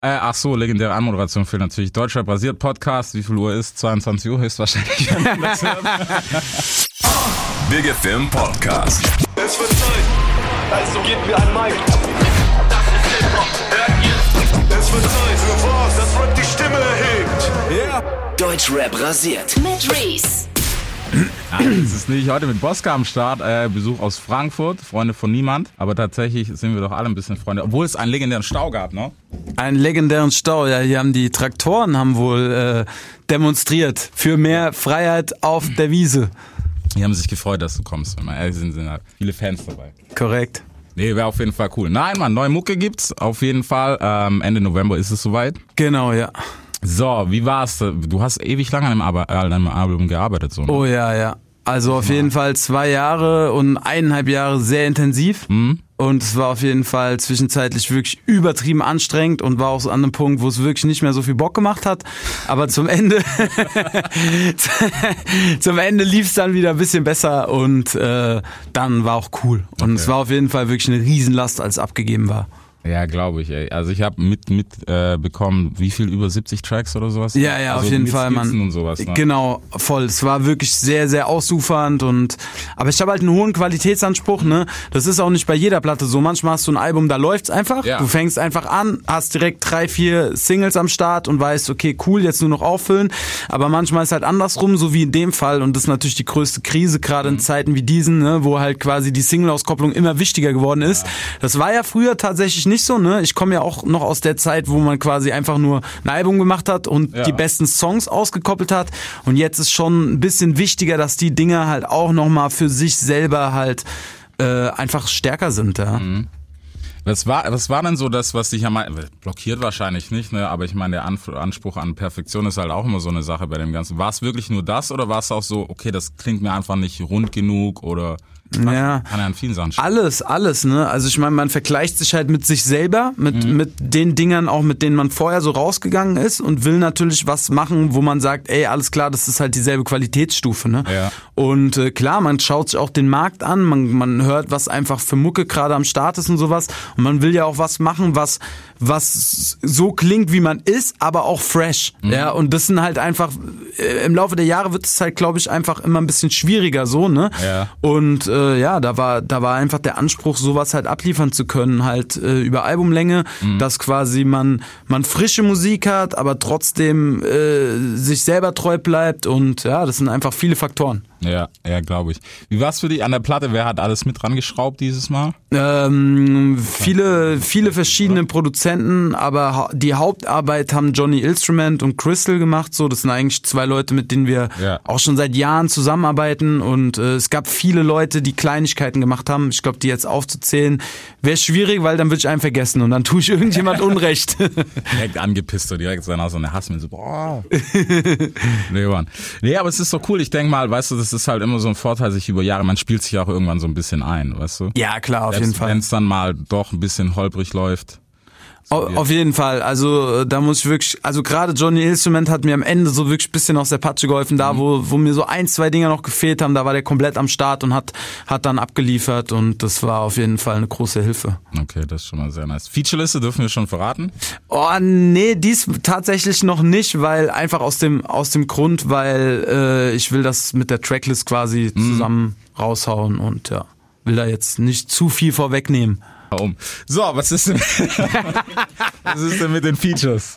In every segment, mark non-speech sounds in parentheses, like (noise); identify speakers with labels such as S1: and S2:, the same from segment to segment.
S1: Äh, ach so, legendäre Anmoderation für natürlich Deutscher Basiert Podcast. Wie viel Uhr ist? 22 Uhr höchstwahrscheinlich. (laughs)
S2: Big FM Podcast.
S3: Es wird Zeit, also gebt mir ein Mic. Das ist Hip-Hop, hört ihr? Es wird Zeit für was, das Rap die Stimme erhebt. Yeah.
S4: Deutschrap rasiert.
S5: Mit Reese.
S1: Nein, es ist nicht heute mit Bosca am Start. Äh, Besuch aus Frankfurt, Freunde von niemand. Aber tatsächlich sind wir doch alle ein bisschen Freunde. Obwohl es einen legendären Stau gab, ne?
S6: Einen legendären Stau, ja, hier haben die Traktoren haben wohl äh, demonstriert für mehr Freiheit auf der Wiese.
S1: Die haben sich gefreut, dass du kommst. Wenn wir ehrlich sind, sind da viele Fans dabei.
S6: Korrekt.
S1: Nee, wäre auf jeden Fall cool. Nein, Mann, neue Mucke gibt's. Auf jeden Fall. Ähm, Ende November ist es soweit.
S6: Genau, ja.
S1: So, wie war's? Du hast ewig lange an dem, Arbe an dem Album gearbeitet, so. Ne?
S6: Oh ja, ja. Also auf jeden Fall zwei Jahre und eineinhalb Jahre sehr intensiv. Und es war auf jeden Fall zwischenzeitlich wirklich übertrieben anstrengend und war auch so an einem Punkt, wo es wirklich nicht mehr so viel Bock gemacht hat. Aber zum Ende, (laughs) zum Ende lief es dann wieder ein bisschen besser und äh, dann war auch cool. Und es war auf jeden Fall wirklich eine Riesenlast, als es abgegeben war.
S1: Ja, glaube ich. Ey. Also ich habe mit mit äh, bekommen, wie viel über 70 Tracks oder sowas?
S6: Ja, ja,
S1: also
S6: auf jeden Fall,
S1: Skizzen
S6: Mann.
S1: Und sowas, ne?
S6: Genau, voll. Es war wirklich sehr, sehr ausufernd und aber ich habe halt einen hohen Qualitätsanspruch, ne? Das ist auch nicht bei jeder Platte so. Manchmal hast du ein Album, da läuft's einfach.
S1: Ja.
S6: Du fängst einfach an, hast direkt drei, vier Singles am Start und weißt, okay, cool, jetzt nur noch auffüllen. Aber manchmal ist halt andersrum, so wie in dem Fall und das ist natürlich die größte Krise, gerade
S1: Mhm.
S6: in Zeiten wie diesen, ne, wo halt quasi die Single-Auskopplung immer wichtiger geworden ist. Das war ja früher tatsächlich nicht so, ne? Ich komme ja auch noch aus der Zeit, wo man quasi einfach nur ein Album gemacht hat und
S1: Ja.
S6: die besten Songs ausgekoppelt hat. Und jetzt ist schon ein bisschen wichtiger, dass die Dinger halt auch nochmal für sich selber halt äh, einfach stärker sind. Ja.
S1: Mhm. Was war, was war denn so das, was dich am mei- blockiert wahrscheinlich nicht, ne? Aber ich meine, der Anf Anspruch an Perfektion ist halt auch immer so eine Sache bei dem Ganzen. War es wirklich nur das oder war es auch so, okay, das klingt mir einfach nicht rund genug oder
S6: Ja.
S1: kann ja an vielen Sachen
S6: Alles, alles, ne? Also ich meine, man vergleicht sich halt mit sich selber, mit,
S1: Mhm.
S6: mit den Dingern auch, mit denen man vorher so rausgegangen ist und will natürlich was machen, wo man sagt, ey, alles klar, das ist halt dieselbe Qualitätsstufe, ne?
S1: Ja.
S6: Und äh, klar, man schaut sich auch den Markt an, man, man hört, was einfach für Mucke gerade am Start ist und sowas. Und man will ja auch was machen, was, was so klingt, wie man ist, aber auch fresh.
S1: Mhm.
S6: Ja, und das sind halt einfach, äh, im Laufe der Jahre wird es halt, glaube ich, einfach immer ein bisschen schwieriger so, ne?
S1: Ja.
S6: Und äh, ja, da war da war einfach der Anspruch, sowas halt abliefern zu können, halt äh, über Albumlänge,
S1: Mhm.
S6: dass quasi man man frische Musik hat, aber trotzdem äh, sich selber treu bleibt und ja, das sind einfach viele Faktoren.
S1: Ja, ja, glaube ich. Wie war's für dich an der Platte? Wer hat alles mit dran geschraubt dieses Mal?
S6: Ähm, viele viele verschiedene Produzenten, aber die Hauptarbeit haben Johnny Instrument und Crystal gemacht. So, das sind eigentlich zwei Leute, mit denen wir
S1: Ja.
S6: auch schon seit Jahren zusammenarbeiten und äh, es gab viele Leute, die Kleinigkeiten gemacht haben. Ich glaube, die jetzt aufzuzählen, wäre schwierig, weil dann würde ich einen vergessen und dann tue ich irgendjemand (laughs) Unrecht.
S1: Direkt angepisst oder direkt so eine Hass mit so, boah. (laughs) nee, Mann. Nee, aber es ist so cool. Ich denk mal, weißt du, das ist halt immer so ein Vorteil, sich über Jahre, man spielt sich auch irgendwann so ein bisschen ein, weißt du?
S6: ja, klar, auf jeden Fall.
S1: Wenn es dann mal doch ein bisschen holprig läuft.
S6: Au- Auf jeden Fall. Also äh, da muss ich wirklich, also gerade Johnny Instrument hat mir am Ende so wirklich ein bisschen aus der Patsche geholfen. Da, wo, wo mir so ein, zwei Dinger noch gefehlt haben, da war der komplett am Start und hat, hat dann abgeliefert und das war auf jeden Fall eine große Hilfe.
S1: Okay, das ist schon mal sehr nice. Featureliste dürfen wir schon verraten?
S6: Oh, nee, dies tatsächlich noch nicht, weil einfach aus dem, aus dem Grund, weil äh, ich will das mit der Tracklist quasi zusammen raushauen und ja, will da jetzt nicht zu viel vorwegnehmen.
S1: Um. So, was ist denn, (laughs) was ist denn mit den Features?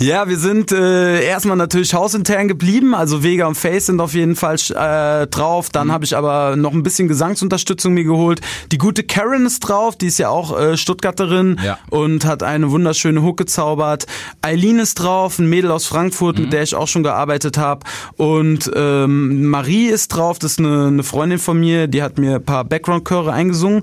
S6: Ja, wir sind äh, erstmal natürlich hausintern geblieben. Also Vega und Face sind auf jeden Fall äh, drauf. Dann habe ich aber noch ein bisschen Gesangsunterstützung mir geholt. Die gute Karen ist drauf. Die ist ja auch äh, Stuttgarterin
S1: Ja.
S6: und hat eine wunderschöne Hook gezaubert. Eileen ist drauf, ein Mädel aus Frankfurt, mit der ich auch schon gearbeitet habe. Und ähm, Marie ist drauf. Das ist eine, eine Freundin von mir. Die hat mir ein paar Background-Chöre eingesungen.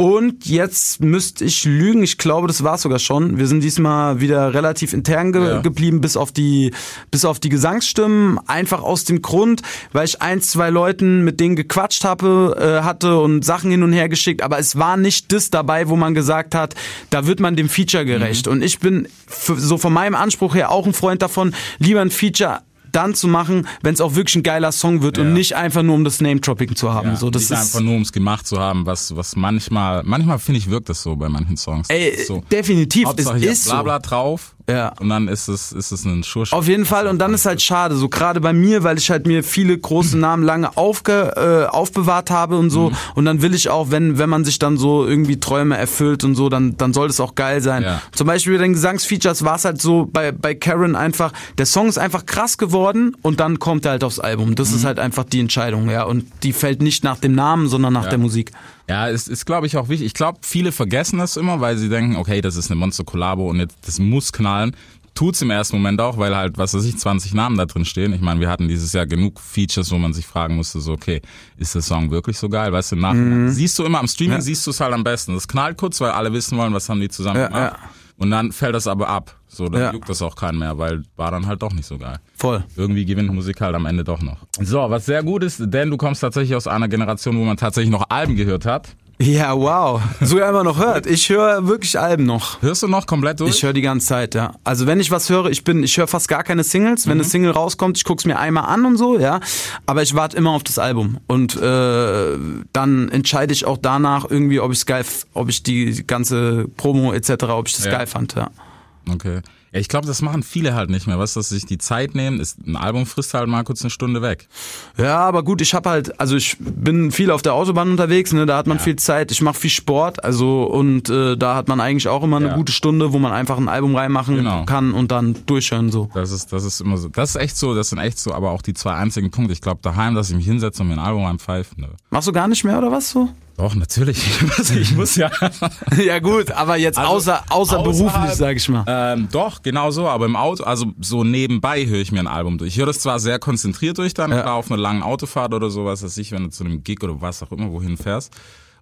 S6: Und jetzt müsste ich lügen, ich glaube, das war sogar schon. Wir sind diesmal wieder relativ intern ge
S1: Ja.
S6: geblieben, bis auf die, bis auf die Gesangsstimmen. Einfach aus dem Grund, weil ich ein, zwei Leuten, mit denen gequatscht habe, äh, hatte und Sachen hin und her geschickt, aber es war nicht das dabei, wo man gesagt hat, da wird man dem Feature gerecht. Und ich bin so von meinem Anspruch her auch ein Freund davon, lieber ein Feature dann zu machen, wenn es auch wirklich ein geiler Song wird
S1: Ja.
S6: und nicht einfach nur um das Name-Dropping zu haben.
S1: Ja,
S6: so, das
S1: nicht
S6: ist,
S1: einfach nur, um es gemacht zu haben, was, was manchmal, manchmal finde ich, wirkt das so bei manchen Songs.
S6: ey,
S1: so.
S6: definitiv,
S1: Hauptsache
S6: es ist so.
S1: Blabla drauf
S6: Ja.
S1: und dann ist es, ist es ein Schuss.
S6: Auf jeden Fall und dann ist halt schade, so gerade bei mir, weil ich halt mir viele große (clears throat) Namen lange aufge, äh, aufbewahrt habe und
S1: Mhm.
S6: so und dann will ich auch, wenn wenn man sich dann so irgendwie Träume erfüllt und so, dann dann soll das auch geil sein.
S1: Ja.
S6: Zum Beispiel bei den Gesangsfeatures war es halt so bei bei Karen einfach, der Song ist einfach krass geworden und dann kommt er halt aufs Album. Das
S1: Mhm.
S6: ist halt einfach die Entscheidung, ja und die fällt nicht nach dem Namen, sondern nach
S1: Ja.
S6: der Musik.
S1: Ja, es ist, glaube ich, auch wichtig. Ich glaube, viele vergessen das immer, weil sie denken, okay, das ist eine Monster-Kollabo und jetzt, das muss knallen. Tut's im ersten Moment auch, weil halt, was weiß ich, 20 Namen da drin stehen. Ich meine, wir hatten dieses Jahr genug Features, wo man sich fragen musste, so, okay, ist der Song wirklich so geil? Weißt du, im Nachhinein. Siehst du immer am Streaming,
S6: Ja.
S1: siehst du es halt am besten. Das knallt kurz, weil alle wissen wollen, was haben die zusammen
S6: Ja,
S1: gemacht.
S6: ja.
S1: Und dann fällt das aber ab. So, dann
S6: Ja.
S1: juckt das auch keinen mehr, weil war dann halt doch nicht so geil.
S6: Voll.
S1: Irgendwie gewinnt Musik halt am Ende doch noch. So, was sehr gut ist, denn du kommst tatsächlich aus einer Generation, wo man tatsächlich noch Alben gehört hat.
S6: Ja, wow. Sogar immer noch hört. Ich höre wirklich Alben noch.
S1: Hörst du noch komplett durch?
S6: Ich höre die ganze Zeit, ja. Also wenn ich was höre, ich bin, ich höre fast gar keine Singles. Wenn eine Single rauskommt, ich guck's mir einmal an und so, ja. Aber ich warte immer auf das Album und äh, dann entscheide ich auch danach irgendwie, ob ich's geil, ob ich die ganze Promo etc., ob ich das
S1: Ja.
S6: geil fand, ja.
S1: Okay. Ja, ich glaube, das machen viele halt nicht mehr, du, dass sich die Zeit nehmen, ist ein Album frisst halt mal kurz eine Stunde weg.
S6: Ja, aber gut, ich habe halt, also ich bin viel auf der Autobahn unterwegs, ne, da hat man
S1: Ja.
S6: viel Zeit. Ich mache viel Sport, also und äh, da hat man eigentlich auch immer eine
S1: Ja.
S6: gute Stunde, wo man einfach ein Album reinmachen
S1: Genau.
S6: kann und dann durchhören so.
S1: Das ist, das ist immer so. Das ist echt so, das sind echt so, aber auch die zwei einzigen Punkte. Ich glaube, daheim, dass ich mich hinsetze und mir ein Album reinpfeife, nö.
S6: Machst du gar nicht mehr oder was so?
S1: Doch, natürlich. (laughs) ich muss ja. (laughs)
S6: ja gut, aber jetzt
S1: Also,
S6: außer außer beruflich,
S1: außerhalb-
S6: sag ich mal.
S1: Ähm, doch, genau so, aber im Auto, also so nebenbei höre ich mir ein Album durch. Ich höre das zwar sehr konzentriert durch dann,
S6: Ja.
S1: auf einer langen Autofahrt oder sowas, dass ich, wenn du zu einem Gig oder was auch immer wohin fährst.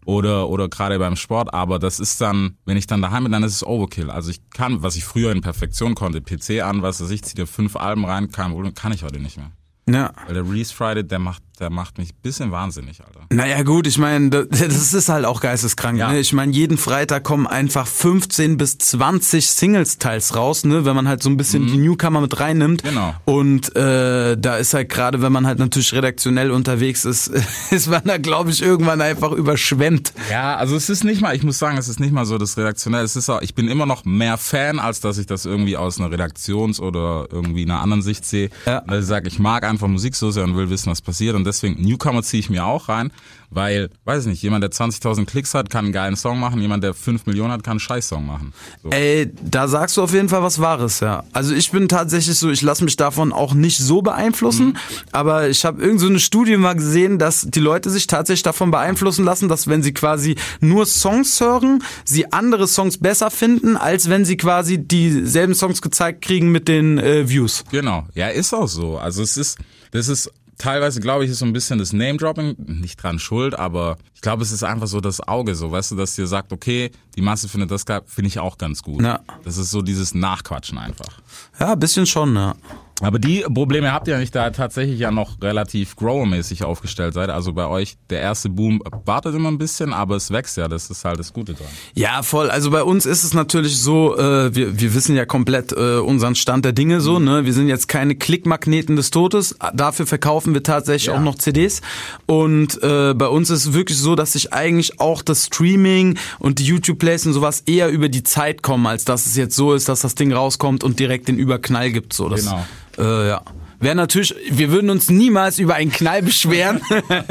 S1: Oder, oder gerade beim Sport, aber das ist dann, wenn ich dann daheim bin, dann ist es Overkill. Also ich kann, was ich früher in Perfektion konnte, PC an, was weiß ich, zieh dir fünf Alben rein, kein Problem, kann ich heute nicht mehr.
S6: Ja.
S1: Weil der Release Friday, der macht, der macht mich ein bisschen wahnsinnig, Alter.
S6: Naja gut, ich meine, das (laughs) das ist halt auch geisteskrank.
S1: Ja.
S6: Ne? Ich meine, jeden Freitag kommen einfach 15 bis 20 Singles-Teils raus, ne? wenn man halt so ein bisschen die Newcomer mit reinnimmt.
S1: Mhm. Genau.
S6: Und äh, da ist halt gerade, wenn man halt natürlich redaktionell unterwegs ist, (laughs) ist man da, glaube ich, irgendwann einfach überschwemmt.
S1: Ja, also es ist nicht mal, ich muss sagen, es ist nicht mal so das Redaktionelle. Es ist auch, ich bin immer noch mehr Fan, als dass ich das irgendwie aus einer Redaktions- oder irgendwie einer anderen Sicht sehe.
S6: Ja.
S1: Weil ich sage, ich mag einfach Musik so sehr und will wissen, was passiert. Und deswegen, Newcomer ziehe ich mir auch rein, weil, weiß ich nicht, jemand, der 20.000 Klicks hat, kann einen geilen Song machen. Jemand, der 5 Millionen hat, kann einen Scheiß-Song machen. So.
S6: Ey, da sagst du auf jeden Fall was Wahres, ja. Also ich bin tatsächlich so, ich lasse mich davon auch nicht so beeinflussen, aber ich habe irgend so eine Studie mal gesehen, dass die Leute sich tatsächlich davon beeinflussen lassen, dass wenn sie quasi nur Songs hören, sie andere Songs besser finden, als wenn sie quasi dieselben Songs gezeigt kriegen mit den äh, Views.
S1: Genau. Ja, ist auch so. Also es ist, das ist teilweise, glaube ich, ist so ein bisschen das Name-Dropping, nicht dran schuld, aber ich glaube, es ist einfach so das Auge, so, weißt du, dass dir sagt, okay, die Masse findet das geil, finde ich auch ganz gut.
S6: Ja.
S1: Das ist so dieses Nachquatschen einfach.
S6: Ja, ein bisschen schon, ja.
S1: Aber die Probleme habt ihr nicht, da tatsächlich ja noch relativ grower-mäßig aufgestellt seid. Also bei euch, der erste Boom wartet immer ein bisschen, aber es wächst ja, das ist halt das Gute dran.
S6: Ja, voll. Also bei uns ist es natürlich so, äh, wir, wir wissen ja komplett äh, unseren Stand der Dinge so, ne? Wir sind jetzt keine Klickmagneten des Todes. Dafür verkaufen wir tatsächlich
S1: Ja.
S6: auch noch CDs. Und äh, bei uns ist es wirklich so, dass sich eigentlich auch das Streaming und die YouTube-Plays und sowas eher über die Zeit kommen, als dass es jetzt so ist, dass das Ding rauskommt und direkt den Überknall gibt. So, das,
S1: Genau.
S6: Äh, ja. Wäre natürlich, wir würden uns niemals über einen Knall beschweren,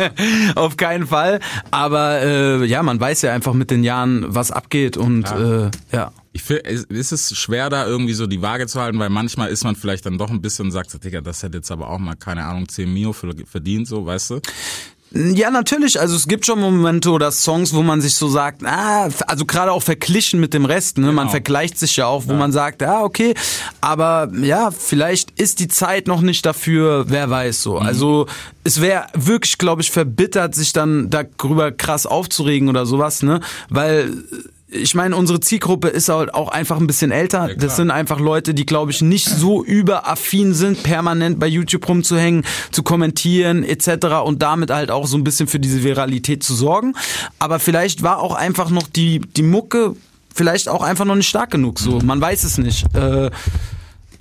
S6: (laughs) auf keinen Fall. Aber äh, ja, man weiß ja einfach mit den Jahren, was abgeht und ja. Äh, ja.
S1: Ich finde, ist es schwer, da irgendwie so die Waage zu halten, weil manchmal ist man vielleicht dann doch ein bisschen und sagt, so, Digga, das hätte jetzt aber auch mal, keine Ahnung, 10 Mio verdient, so, weißt du?
S6: Ja, natürlich. Also es gibt schon Momente oder Songs, wo man sich so sagt, ah, also gerade auch verglichen mit dem Rest, ne? Man
S1: Genau.
S6: vergleicht sich ja auch, wo man sagt, ah, okay, aber ja, vielleicht ist die Zeit noch nicht dafür, wer weiß so.
S1: Mhm.
S6: Also es wäre wirklich, glaube ich, verbittert, sich dann darüber krass aufzuregen oder sowas, ne? Weil ich meine, unsere Zielgruppe ist halt auch einfach ein bisschen älter.
S1: klar.
S6: das sind einfach Leute, die, glaube ich, nicht so überaffin sind, permanent bei YouTube rumzuhängen, zu kommentieren etc. und damit halt auch so ein bisschen für diese Viralität zu sorgen. Aber vielleicht war auch einfach noch die, die Mucke vielleicht auch einfach noch nicht stark genug. So, man weiß es nicht. Äh,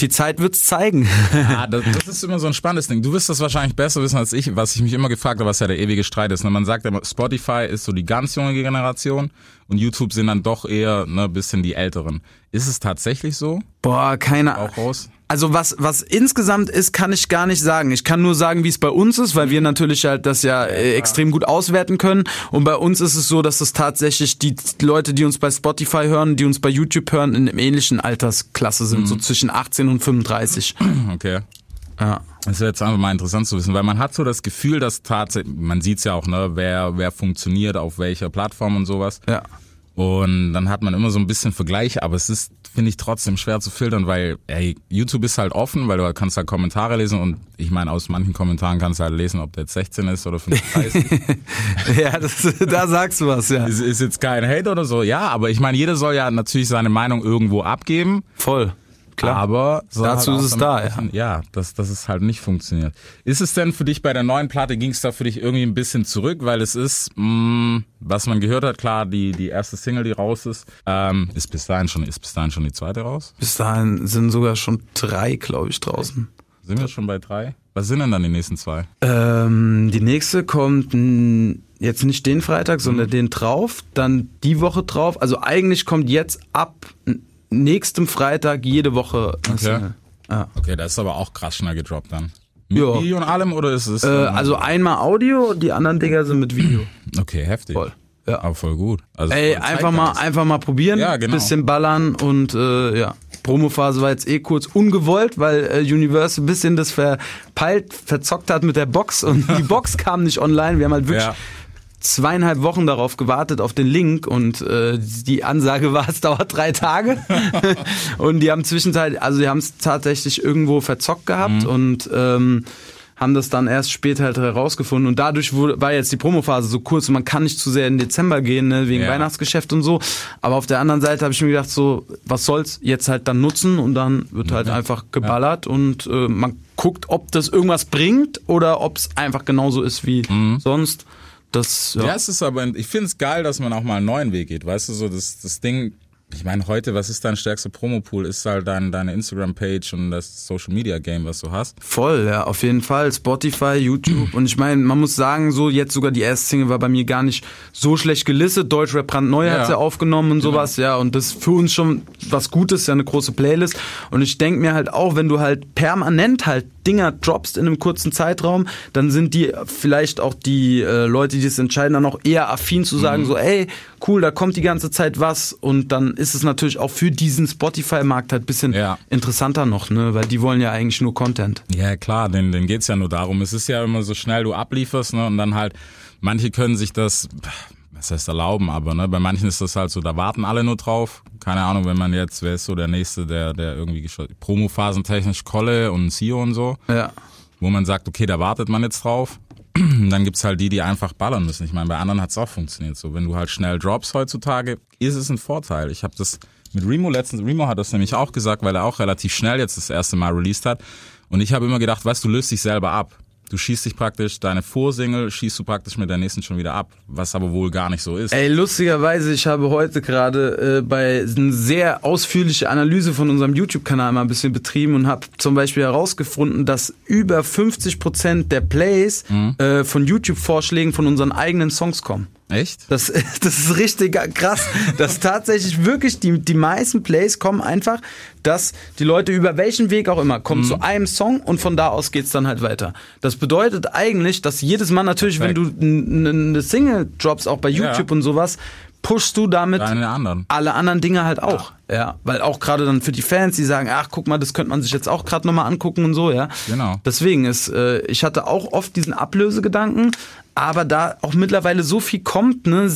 S6: Die Zeit wird's zeigen. (laughs)
S1: Ah, das, das ist immer so ein spannendes Ding. Du wirst das wahrscheinlich besser wissen als ich, was ich mich immer gefragt habe, was ja der ewige Streit ist. Ne? Man sagt immer, Spotify ist so die ganz junge Generation und YouTube sind dann doch eher ne bisschen die Älteren. Ist es tatsächlich so?
S6: Boah, keine
S1: Auch raus?
S6: Also was, was insgesamt ist, kann ich gar nicht sagen. Ich kann nur sagen, wie es bei uns ist, weil wir natürlich halt das ja äh, extrem gut auswerten können. Und bei uns ist es so, dass das tatsächlich die Leute, die uns bei Spotify hören, die uns bei YouTube hören, in einem ähnlichen Altersklasse sind, so zwischen 18 und 35.
S1: Okay.
S6: Ja.
S1: Das wäre jetzt einfach mal interessant zu wissen, weil man hat so das Gefühl, dass tatsächlich, man sieht's ja auch, ne, wer, wer funktioniert auf welcher Plattform und sowas.
S6: Ja.
S1: Und dann hat man immer so ein bisschen Vergleiche, aber es ist, finde ich, trotzdem schwer zu filtern, weil ey, YouTube ist halt offen, weil du kannst halt Kommentare lesen und ich meine, aus manchen Kommentaren kannst du halt lesen, ob der jetzt 16 ist oder 35. (laughs)
S6: ja, das, da sagst du was, ja.
S1: ist, ist jetzt kein Hate oder so, ja, aber ich meine, jeder soll ja natürlich seine Meinung irgendwo abgeben.
S6: Voll. Klar.
S1: Aber soll
S6: Dazu
S1: halt
S6: ist es da,
S1: rechnen, ja, dass, dass es halt nicht funktioniert. Ist es denn für dich bei der neuen Platte, ging es da für dich irgendwie ein bisschen zurück, weil es ist, mh, was man gehört hat, klar, die, die erste Single, die raus ist, ähm, ist bis dahin schon, ist bis dahin schon die zweite raus?
S6: Bis dahin sind sogar schon drei, glaube ich, draußen.
S1: Sind wir schon bei drei? Was sind denn dann die nächsten zwei?
S6: Ähm, die nächste kommt jetzt nicht den Freitag, sondern den drauf, dann die Woche drauf. Also eigentlich kommt jetzt ab n- nächstem Freitag jede Woche
S1: Okay.
S6: Single.
S1: Okay, das ist aber auch krass schnell gedroppt dann. Mit
S6: Ja.
S1: Video und allem oder ist es?
S6: Äh,
S1: ähm,
S6: also einmal Audio, die anderen Dinger sind mit Video.
S1: okay, heftig.
S6: Voll. Ja.
S1: Aber voll gut. Also
S6: Ey,
S1: voll
S6: einfach mal, einfach mal probieren,
S1: Ja, genau.
S6: bisschen ballern und äh, ja. Promophase war jetzt eh kurz ungewollt, weil äh, Universal ein bisschen das verpeilt, verzockt hat mit der Box und die (laughs) Box kam nicht online. Wir haben halt wirklich
S1: Ja.
S6: Zweieinhalb Wochen darauf gewartet, auf den Link und äh, die Ansage (laughs) war, es dauert drei Tage. (laughs) und die haben zwischenzeit, also die haben es tatsächlich irgendwo verzockt gehabt
S1: Mhm.
S6: und ähm, haben das dann erst später halt herausgefunden und dadurch wurde, war jetzt die Promophase so kurz und man kann nicht zu sehr in Dezember gehen, ne, wegen
S1: Ja.
S6: Weihnachtsgeschäft und so. Aber auf der anderen Seite habe ich mir gedacht, so, was soll's, jetzt halt dann nutzen und dann wird halt einfach geballert und äh, man guckt, ob das irgendwas bringt oder ob es einfach genauso ist wie
S1: Mhm.
S6: sonst. Das, ja.
S1: Ja, es ist aber, ich finde es geil, dass man auch mal einen neuen Weg geht. Weißt du, so das, das Ding, ich meine, heute, was ist dein stärkster Promopool? Ist halt dein, deine Instagram-Page und das Social-Media-Game, was du hast.
S6: Voll, ja, auf jeden Fall. Spotify, YouTube. Und ich meine, man muss sagen, so jetzt sogar die erste Single war bei mir gar nicht so schlecht gelistet. Deutschrap brandneu
S1: Ja.
S6: hat sie aufgenommen und sowas, ja. Und das ist für uns schon was Gutes, ja, eine große Playlist. Und ich denke mir halt auch, wenn du halt permanent halt Dinger droppst in einem kurzen Zeitraum, dann sind die vielleicht auch die äh, Leute, die es entscheiden, dann auch eher affin zu sagen,
S1: Mhm.
S6: so, ey, cool, da kommt die ganze Zeit was. Und dann ist es natürlich auch für diesen Spotify-Markt halt bisschen
S1: Ja.
S6: interessanter noch, ne? Weil die wollen ja eigentlich nur Content.
S1: Ja, klar, denen, denen geht's ja nur darum. Es ist ja immer so schnell, du ablieferst, ne, und dann halt, manche können sich das, was heißt erlauben, aber ne, bei manchen ist das halt so, da warten alle nur drauf. Keine Ahnung, wenn man jetzt, wer ist so der Nächste, der, der irgendwie Promophasentechnisch Kolle und Sio und so,
S6: Ja.
S1: wo man sagt, okay, da wartet man jetzt drauf. (clears throat) Dann gibt's halt die, die einfach ballern müssen. Ich meine, bei anderen hat's auch funktioniert. So, wenn du halt schnell drops heutzutage, ist es ein Vorteil. Ich habe das mit Remo letztens, Remo hat das nämlich auch gesagt, weil er auch relativ schnell jetzt das erste Mal released hat. Und ich habe immer gedacht, weißt du, löst dich selber ab. Du schießt dich praktisch, deine Vorsingle schießt du praktisch mit der nächsten schon wieder ab, was aber wohl gar nicht so ist.
S6: Ey, lustigerweise, ich habe heute gerade äh, bei eine sehr ausführliche Analyse von unserem YouTube-Kanal mal ein bisschen betrieben und habe zum Beispiel herausgefunden, dass über 50 Prozent der Plays äh, von YouTube-Vorschlägen von unseren eigenen Songs kommen.
S1: Echt?
S6: Das, (laughs) das ist richtig krass, dass (laughs) tatsächlich wirklich die, die meisten Plays kommen einfach, dass die Leute über welchen Weg auch immer kommen zu einem Song und von da aus geht's dann halt weiter. Das bedeutet eigentlich, dass jedes Mal natürlich, wenn du eine Single drops, auch bei YouTube und sowas, pushst du damit
S1: anderen.
S6: alle anderen Dinge halt auch. Ja, weil auch gerade dann für die Fans, die sagen, ach guck mal, das könnte man sich jetzt auch gerade nochmal angucken und so, ja.
S1: Genau.
S6: Deswegen ist, äh, ich hatte auch oft diesen Ablösegedanken, aber da auch mittlerweile so viel kommt, ne,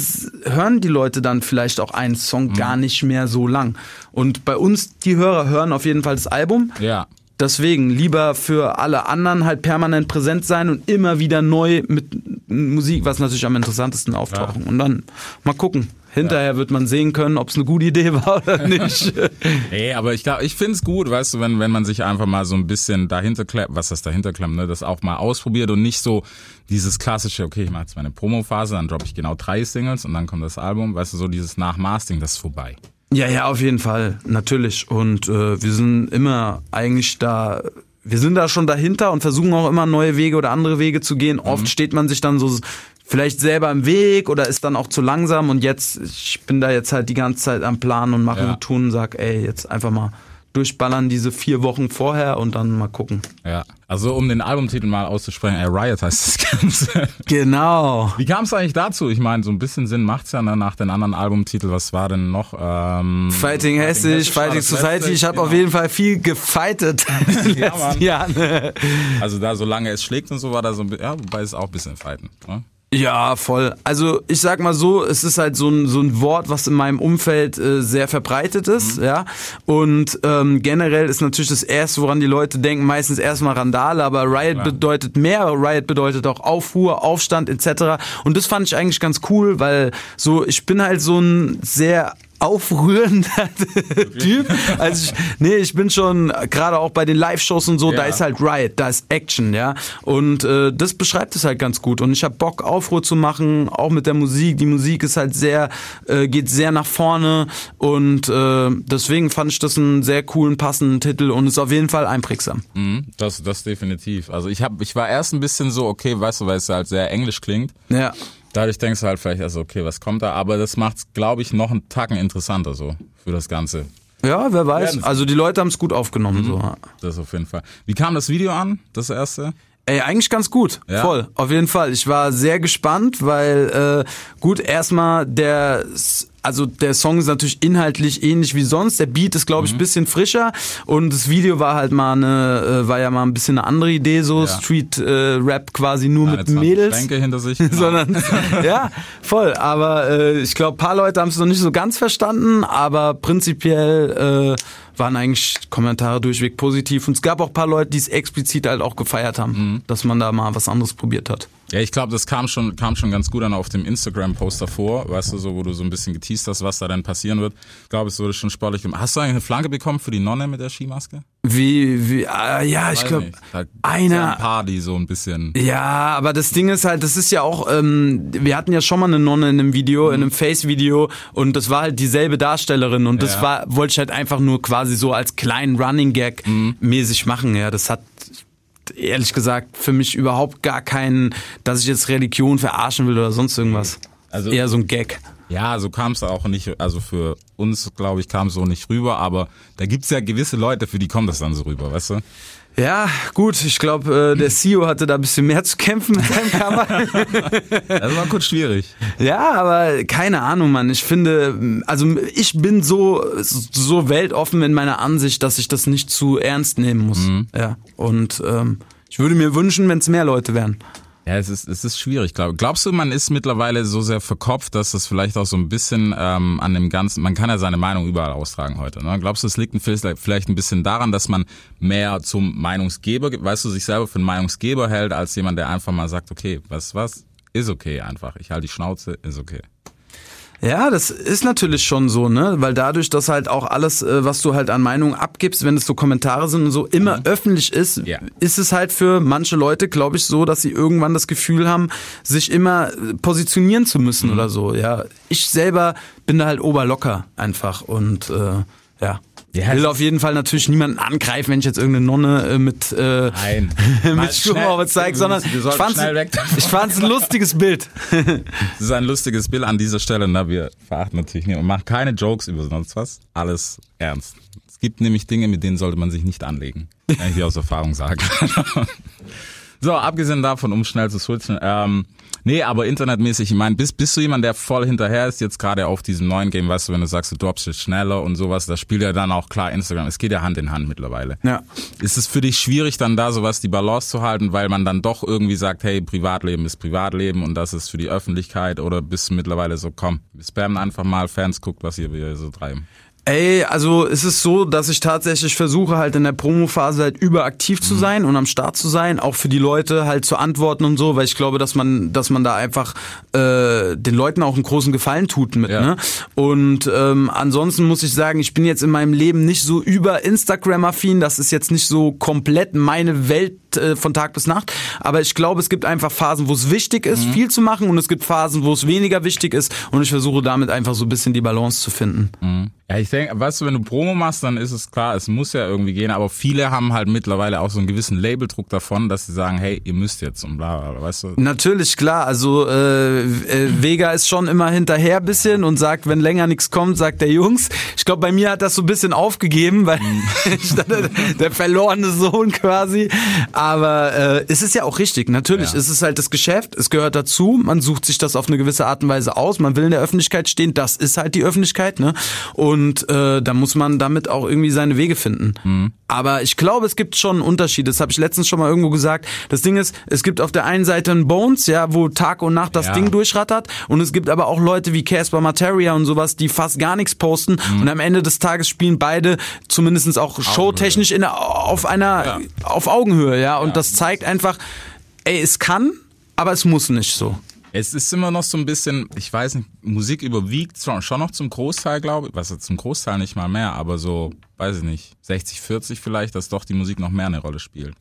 S6: hören die Leute dann vielleicht auch einen Song gar nicht mehr so lang. Und bei uns, die Hörer hören auf jeden Fall das Album.
S1: Ja.
S6: Deswegen lieber für alle anderen halt permanent präsent sein und immer wieder neu mit Musik, was natürlich am interessantesten auftauchen. Und dann mal gucken. Hinterher wird man sehen können, ob es eine gute Idee (laughs) war oder nicht. (laughs)
S1: Nee, aber ich glaube, ich find's gut, weißt du, wenn, wenn man sich einfach mal so ein bisschen dahinter klemmt, was das dahinter klemmt, ne, das auch mal ausprobiert und nicht so dieses klassische, okay, ich mache jetzt meine Promophase, dann droppe ich genau drei Singles und dann kommt das Album, weißt du, so dieses Nachmastering, das ist vorbei.
S6: Ja, ja, auf jeden Fall, natürlich. Und äh, wir sind immer eigentlich da, wir sind da schon dahinter und versuchen auch immer neue Wege oder andere Wege zu gehen. Oft steht man sich dann so vielleicht selber im Weg oder ist dann auch zu langsam und jetzt, ich bin da jetzt halt die ganze Zeit am Plan und machen
S1: Ja.
S6: und tun und sag, ey, jetzt einfach mal durchballern diese vier Wochen vorher und dann mal gucken.
S1: Ja. Also um den Albumtitel mal auszusprechen, äh, Riot heißt das Ganze.
S6: Genau.
S1: Wie kam es eigentlich dazu? Ich meine, so ein bisschen Sinn macht's ja ne, nach den anderen Albumtiteln. Was war denn noch? Ähm,
S6: Fighting Hessisch, Fighting Society. Ich habe
S1: genau.
S6: auf jeden Fall viel gefightet (laughs)
S1: Ja, Mann.
S6: Jahren.
S1: Also da, solange es schlägt und so, war da so ein bisschen, ja, wobei es auch ein bisschen Fighten. Ne?
S6: Ja, voll. Also ich sag mal so, es ist halt so ein, so ein Wort, was in meinem Umfeld äh, sehr verbreitet ist,
S1: Mhm.
S6: ja. Und ähm, generell ist natürlich das Erste, woran die Leute denken, meistens erstmal Randale, aber Riot
S1: Klar.
S6: bedeutet mehr. Riot bedeutet auch Aufruhr, Aufstand etc. Und das fand ich eigentlich ganz cool, weil so ich bin halt so ein sehr aufrührender (laughs) Typ. Also ich, nee, ich bin schon gerade auch bei den Live-Shows und so, da
S1: Ja.
S6: ist halt Riot, da ist Action, ja. Und äh, das beschreibt es halt ganz gut. Und ich habe Bock, Aufruhr zu machen, auch mit der Musik. Die Musik ist halt sehr, äh, geht sehr nach vorne und äh, deswegen fand ich das einen sehr coolen, passenden Titel und ist auf jeden Fall einprägsam.
S1: Mhm, das, das definitiv. Also ich hab, ich war erst ein bisschen so, okay, weißt du, weil es halt sehr englisch klingt.
S6: Ja.
S1: Dadurch denkst du halt vielleicht, also okay, was kommt da? Aber das macht's, glaube ich, noch einen Tacken interessanter so für das Ganze.
S6: Ja, wer weiß. Also die Leute haben es gut aufgenommen. So. ja.
S1: Das auf jeden Fall. Wie kam das Video an, das erste?
S6: Ey, eigentlich ganz gut.
S1: Ja?
S6: Voll. Auf jeden Fall. Ich war sehr gespannt, weil äh, gut, erstmal der also der Song ist natürlich inhaltlich ähnlich wie sonst. Der Beat ist,
S1: Mhm.
S6: glaube ich, ein bisschen frischer und das Video war halt mal eine, äh, war ja mal ein bisschen eine andere Idee, so
S1: Ja.
S6: Street äh, Rap quasi nur
S1: Eine
S6: mit
S1: 20
S6: Mädels.
S1: Schränke hinter sich. (laughs) Genau.
S6: Sondern ja, voll. Aber äh, ich glaube, paar Leute haben es noch nicht so ganz verstanden, aber prinzipiell äh, waren eigentlich Kommentare durchweg positiv. Und es gab auch paar Leute, die es explizit halt auch gefeiert haben,
S1: Mhm.
S6: dass man da mal was anderes probiert hat.
S1: Ja, ich glaube, das kam schon, kam schon ganz gut an auf dem Instagram-Post davor, weißt du, so, wo du so ein bisschen geteased hast, was da denn passieren wird. Ich glaube, es wurde schon sportlich gemacht. Hast du eigentlich eine Flanke bekommen für die Nonne mit der Skimaske?
S6: Wie, wie, äh, ja, ich glaube, einer-
S1: Ein die so ein bisschen.
S6: Ja, aber das Ding ist halt, das ist ja auch, ähm, wir hatten ja schon mal eine Nonne in einem Video, in einem Face-Video und das war halt dieselbe Darstellerin und das
S1: Ja.
S6: war, wollte ich halt einfach nur quasi so als kleinen Running Gag mäßig machen, ja, das hat ehrlich gesagt für mich überhaupt gar keinen, dass ich jetzt Religion verarschen will oder sonst irgendwas.
S1: Also-
S6: Eher so ein Gag.
S1: Ja, so kam es auch nicht, also für uns, glaube ich, kam es so nicht rüber, aber da gibt's ja gewisse Leute, für die kommt das dann so rüber, weißt du?
S6: Ja, gut, ich glaube, äh, der CEO hatte da ein bisschen mehr zu kämpfen mit seinem Cover. (laughs)
S1: Das war kurz schwierig.
S6: Ja, aber keine Ahnung, Mann. Ich finde, also ich bin so so weltoffen in meiner Ansicht, dass ich das nicht zu ernst nehmen muss. Ja. Und ähm, ich würde mir wünschen, wenn es mehr Leute wären.
S1: Ja, es ist, es ist schwierig, glaube Glaubst du, man ist mittlerweile so sehr verkopft, dass das vielleicht auch so ein bisschen ähm, an dem Ganzen, man kann ja seine Meinung überall austragen heute. Ne? Glaubst du, es liegt vielleicht ein bisschen daran, dass man mehr zum Meinungsgeber, weißt du, sich selber für einen Meinungsgeber hält, als jemand, der einfach mal sagt, okay, was, was, ist okay einfach. Ich halte die Schnauze, ist okay.
S6: Ja, das ist natürlich schon so, ne? Weil dadurch, dass halt auch alles, äh, was du halt an Meinungen abgibst, wenn es so Kommentare sind und so, immer öffentlich ist,
S1: Ja.
S6: ist es halt für manche Leute, glaube ich, so, dass sie irgendwann das Gefühl haben, sich immer äh, positionieren zu müssen oder so. Ja, ich selber bin da halt oberlocker einfach und äh, ja.
S1: Ja,
S6: will
S1: es
S6: auf jeden Fall natürlich niemanden angreifen, wenn ich jetzt irgendeine Nonne äh, mit äh,
S1: Nein. (laughs)
S6: Mit Schuhhaube zeige, sondern ich fand's, (laughs) ich fand's ein lustiges Bild. (laughs)
S1: Das ist ein lustiges Bild an dieser Stelle. Na, wir verachten natürlich nicht und machen keine Jokes über sonst was. Alles ernst. Es gibt nämlich Dinge, mit denen sollte man sich nicht anlegen. Kann ich aus Erfahrung sagen. So, abgesehen davon, um schnell zu switchen. Ähm, nee, aber internetmäßig, ich meine, bist, bist du jemand, der voll hinterher ist, jetzt gerade auf diesem neuen Game, weißt du, wenn du sagst, du droppst jetzt schneller und sowas, das spielt ja dann auch klar Instagram. Es geht ja Hand in Hand mittlerweile.
S6: Ja.
S1: Ist es für dich schwierig, dann da sowas die Balance zu halten, weil man dann doch irgendwie sagt, hey, Privatleben ist Privatleben und das ist für die Öffentlichkeit oder bist du mittlerweile so, komm, wir spammen einfach mal, Fans guckt, was hier wir so treiben.
S6: Ey, also es ist so, dass ich tatsächlich versuche halt in der Promophase halt überaktiv zu sein und am Start zu sein, auch für die Leute halt zu antworten und so, weil ich glaube, dass man, dass man da einfach äh, den Leuten auch einen großen Gefallen tut mit.
S1: Ja.
S6: Ne? Und ähm, ansonsten muss ich sagen, ich bin jetzt in meinem Leben nicht so über Instagram-affin. Das ist jetzt nicht so komplett meine Welt äh, von Tag bis Nacht. Aber ich glaube, es gibt einfach Phasen, wo es wichtig ist, viel zu machen und es gibt Phasen, wo es weniger wichtig ist und ich versuche damit einfach so ein bisschen die Balance zu finden.
S1: Ja, ich denke, weißt du, wenn du Promo machst, dann ist es klar, es muss ja irgendwie gehen, aber viele haben halt mittlerweile auch so einen gewissen Labeldruck davon, dass sie sagen, hey, ihr müsst jetzt und bla, bla, bla weißt du?
S6: Natürlich, klar. Also äh, äh, Vega ist schon immer hinterher bisschen und sagt, wenn länger nichts kommt, sagt der Jungs. Ich glaube, bei mir hat das so ein bisschen aufgegeben, weil (laughs) ich dachte, der verlorene Sohn quasi. Aber äh, es ist ja auch richtig. Natürlich,
S1: Ja.
S6: es ist halt das Geschäft, es gehört dazu. Man sucht sich das auf eine gewisse Art und Weise aus. Man will in der Öffentlichkeit stehen. Das ist halt die Öffentlichkeit, ne? Und äh, da muss man damit auch irgendwie seine Wege finden.
S1: Mhm.
S6: Aber ich glaube, es gibt schon einen Unterschied. Das habe ich letztens schon mal irgendwo gesagt. Das Ding ist, es gibt auf der einen Seite einen Bones, ja, wo Tag und Nacht das
S1: Ja.
S6: Ding durchrattert. Und es gibt aber auch Leute wie Casper Materia und sowas, die fast gar nichts posten.
S1: Mhm.
S6: Und am Ende des Tages spielen beide zumindest auch showtechnisch in, auf einer,
S1: Ja.
S6: auf Augenhöhe, ja. Und das zeigt einfach, ey, es kann, aber es muss nicht so.
S1: Es ist immer noch so ein bisschen, ich weiß nicht, Musik überwiegt schon, noch zum Großteil, glaube ich. Was zum Großteil nicht mal mehr, aber so, weiß ich nicht, 60, 40 vielleicht, dass doch die Musik noch mehr eine Rolle spielt.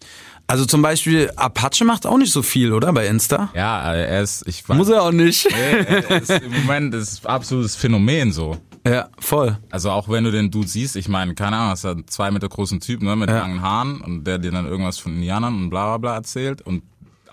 S6: Also zum Beispiel Apache macht auch nicht so viel, oder? Bei Insta.
S1: Ja, er ist, ich weiß.
S6: Muss er auch nicht.
S1: Nee, er ist im Moment ist absolutes Phänomen so.
S6: Ja, voll.
S1: Also auch wenn du den Dude siehst, ich meine, keine Ahnung, das ist ein zwei Meter großen Typ, ne, mit
S6: Ja.
S1: langen Haaren und der dir dann irgendwas von Indianern und bla bla bla erzählt und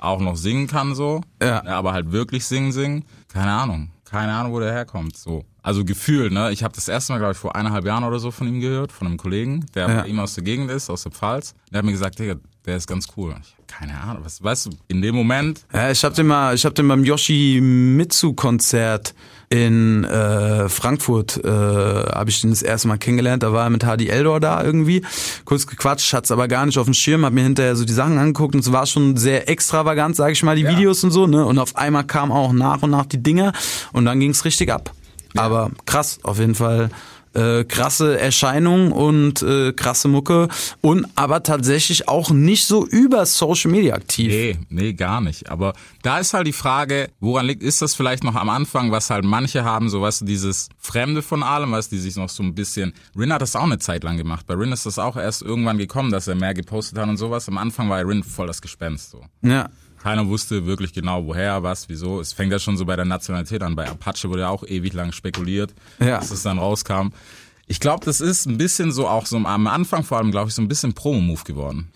S1: auch noch singen kann so.
S6: Ja.
S1: aber halt wirklich singen, singen. Keine Ahnung. Keine Ahnung, wo der herkommt. So. Also Gefühl, ne? Ich habe das erste Mal, glaube ich, vor eineinhalb Jahren oder so von ihm gehört, von einem Kollegen, der
S6: Ja.
S1: bei ihm aus der Gegend ist, aus der Pfalz. Der hat mir gesagt, Digga, der ist ganz cool. Ich, keine Ahnung, was, weißt du, in dem Moment,
S6: Ja, ich hab den mal, ich hab den beim Yoshimitsu-Konzert in äh, Frankfurt äh, habe ich den das erste Mal kennengelernt. Da war er mit Hardy Eldor da irgendwie. Kurz gequatscht, hat's aber gar nicht auf dem Schirm, hab mir hinterher so die Sachen angeguckt und es war schon sehr extravagant, sage ich mal, die Videos und so. Ne? Und auf einmal kamen auch nach und nach die Dinger und dann ging's richtig ab. Aber krass, auf jeden Fall äh, krasse Erscheinung und äh, krasse Mucke und aber tatsächlich auch nicht so über Social Media aktiv.
S1: Nee, nee, gar nicht. Aber da ist halt die Frage, woran liegt, ist das vielleicht noch am Anfang, was halt manche haben, so weißt du, dieses Fremde von allem, du, die sich noch so ein bisschen, Rin hat das auch eine Zeit lang gemacht. Bei Rin ist das auch erst irgendwann gekommen, dass er mehr gepostet hat und sowas. Am Anfang war Rin voll das Gespenst, so.
S6: Ja.
S1: Keiner wusste wirklich genau, woher, was, wieso. Es fängt ja schon so bei der Nationalität an. Bei Apache wurde ja auch ewig lang spekuliert,
S6: Ja.
S1: bis es dann rauskam. Ich glaube, das ist ein bisschen so auch so am Anfang vor allem, glaube ich, so ein bisschen Promo-Move geworden.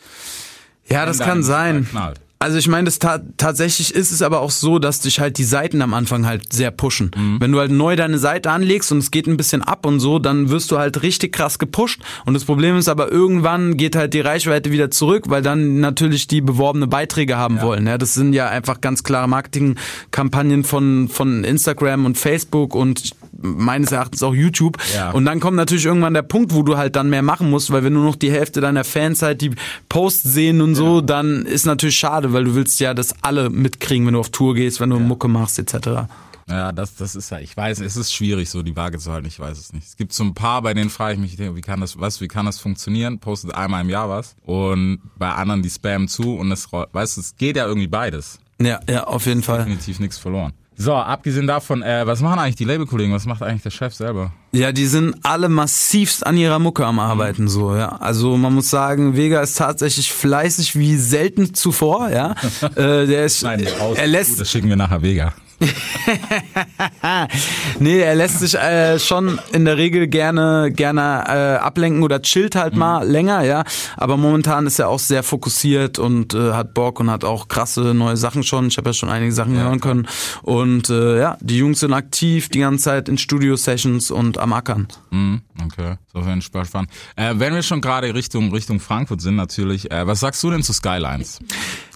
S6: Ja, das kann sein.
S1: Knallt.
S6: Also ich meine, das ta tatsächlich ist es aber auch so, dass dich halt die Seiten am Anfang halt sehr pushen. Wenn du halt neu deine Seite anlegst und es geht ein bisschen ab und so, dann wirst du halt richtig krass gepusht. Und das Problem ist aber irgendwann geht halt die Reichweite wieder zurück, weil dann natürlich die beworbene Beiträge haben wollen. Ja, das sind ja einfach ganz klare Marketingkampagnen von von Instagram und Facebook und meines Erachtens auch YouTube.
S1: Ja.
S6: Und dann kommt natürlich irgendwann der Punkt, wo du halt dann mehr machen musst, weil wenn nur noch die Hälfte deiner Fans halt die Posts sehen und so, dann ist natürlich schade, weil du willst ja das alle mitkriegen, wenn du auf Tour gehst, wenn du Mucke machst etc.
S1: Ja, das, das ist ja, ich weiß, es ist schwierig, so die Waage zu halten, ich weiß es nicht. Es gibt so ein paar, bei denen frage ich mich, wie kann das, was, wie kann das funktionieren? Postet einmal im Jahr was und bei anderen die spammen zu und es, roll- weißt du, es geht ja irgendwie beides.
S6: Ja, ja, auf jeden Fall.
S1: Definitiv nichts verloren. So, abgesehen davon, äh, was machen eigentlich die Labelkollegen? Was macht eigentlich der Chef selber?
S6: Ja, die sind alle massivst an ihrer Mucke am Arbeiten, so, ja. Also man muss sagen, Vega ist tatsächlich fleißig wie selten zuvor, ja. (laughs) äh, der ist, er lässt,
S1: das schicken wir nachher Vega. (laughs)
S6: nee, er lässt sich äh, schon in der Regel gerne gerne äh, ablenken oder chillt halt mal länger, ja. Aber momentan ist er auch sehr fokussiert und äh, hat Bock und hat auch krasse neue Sachen schon. Ich habe ja schon einige Sachen hören können. Und äh, ja, die Jungs sind aktiv die ganze Zeit in Studio-Sessions und am Ackern.
S1: Mhm, okay, so für Spaß spannend. Äh, wenn wir schon gerade Richtung Richtung Frankfurt sind, natürlich. Äh, was sagst du denn zu Skylines?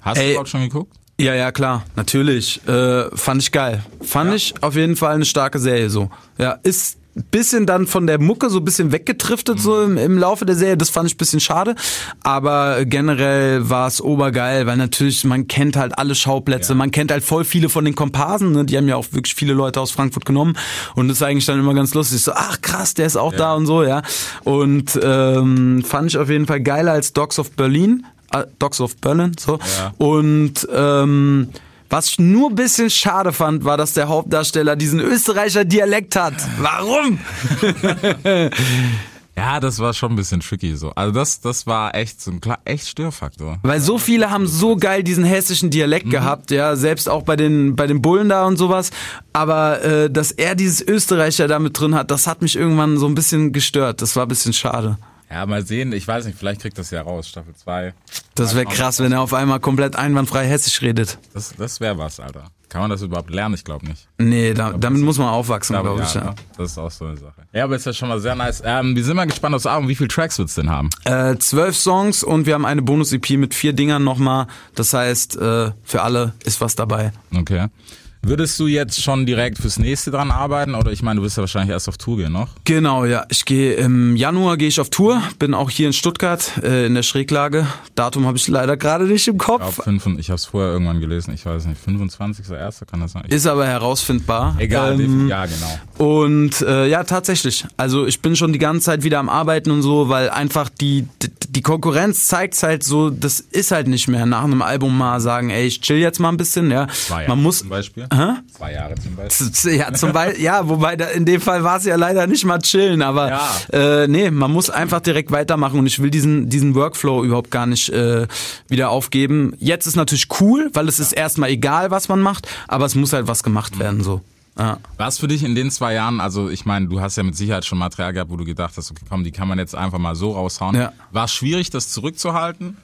S1: Hast
S6: Ey.
S1: du überhaupt schon geguckt?
S6: Ja, ja, klar, natürlich. Äh, fand ich geil. Fand ich auf jeden Fall eine starke Serie so. Ja, ist ein bisschen dann von der Mucke so ein bisschen weggetriftet so im, im Laufe der Serie. Das fand ich ein bisschen schade. Aber generell war es obergeil, weil natürlich man kennt halt alle Schauplätze. Man kennt halt voll viele von den Komparsen. Ne? Die haben ja auch wirklich viele Leute aus Frankfurt genommen. Und das ist eigentlich dann immer ganz lustig. So, ach krass, der ist auch da und so, ja. Und ähm, fand ich auf jeden Fall geiler als Dogs of Berlin. Äh, Dogs of Berlin, so.
S1: Ja.
S6: Und ähm, was ich nur ein bisschen schade fand, war, dass der Hauptdarsteller diesen Österreicher Dialekt hat. Warum? (laughs)
S1: Ja, das war schon ein bisschen tricky so. Also das, das war echt so ein klar, echt Störfaktor.
S6: Weil so viele haben so geil diesen hessischen Dialekt gehabt, ja, selbst auch bei den bei den Bullen da und sowas. Aber äh, dass er dieses Österreicher da mit drin hat, das hat mich irgendwann so ein bisschen gestört. Das war ein bisschen schade.
S1: Ja, mal sehen. Ich weiß nicht, vielleicht kriegt das ja raus, Staffel 2.
S6: Das wäre krass, wenn er auf einmal komplett einwandfrei hessisch redet.
S1: Das, das wäre was, Alter. Kann man das überhaupt lernen? Ich glaube nicht.
S6: Nee, da, damit muss man aufwachsen, glaube
S1: ja,
S6: ich. Ja.
S1: ne? Das ist auch so eine Sache. Ja, aber ist ja schon mal sehr nice. Ähm, wir sind mal gespannt aufs Album. Wie viele Tracks wird's denn haben?
S6: Äh, zwölf Songs und wir haben eine Bonus-EP mit vier Dingern nochmal. Das heißt, äh, für alle ist was dabei.
S1: Okay. Würdest du jetzt schon direkt fürs nächste dran arbeiten? Oder ich meine, du wirst ja wahrscheinlich erst auf Tour gehen noch.
S6: Genau, ja. Ich gehe im Januar gehe ich auf Tour, bin auch hier in Stuttgart äh, in der Schräglage. Datum habe ich leider gerade nicht im
S1: Ich
S6: Kopf.
S1: fünf, ich habe es vorher irgendwann gelesen. Ich weiß nicht, 25.01. kann das sein? Ich,
S6: Ist aber herausfindbar.
S1: egal,
S6: Ähm,
S1: ja, genau.
S6: Und äh, ja, tatsächlich. Also ich bin schon die ganze Zeit wieder am Arbeiten und so, weil einfach die die Konkurrenz zeigt halt so, das ist halt nicht mehr nach einem Album mal sagen, ey, ich chill jetzt mal ein bisschen, ja.
S1: Zwei Jahre
S6: Man muss
S1: zum Beispiel.
S6: Hä?
S1: Zwei Jahre zum Beispiel.
S6: Ja, zum Beispiel, ja, wobei da, in dem Fall war es ja leider nicht mal chillen, aber
S1: Ja.
S6: äh, nee, man muss einfach direkt weitermachen und ich will diesen diesen Workflow überhaupt gar nicht äh, wieder aufgeben. Jetzt ist natürlich cool, weil es ist erstmal egal, was man macht, aber es muss halt was gemacht werden so. Ja.
S1: War es für dich in den zwei Jahren, also ich meine, du hast ja mit Sicherheit schon Material gehabt, wo du gedacht hast, okay, komm, die kann man jetzt einfach mal so raushauen.
S6: Ja.
S1: War es schwierig, das zurückzuhalten?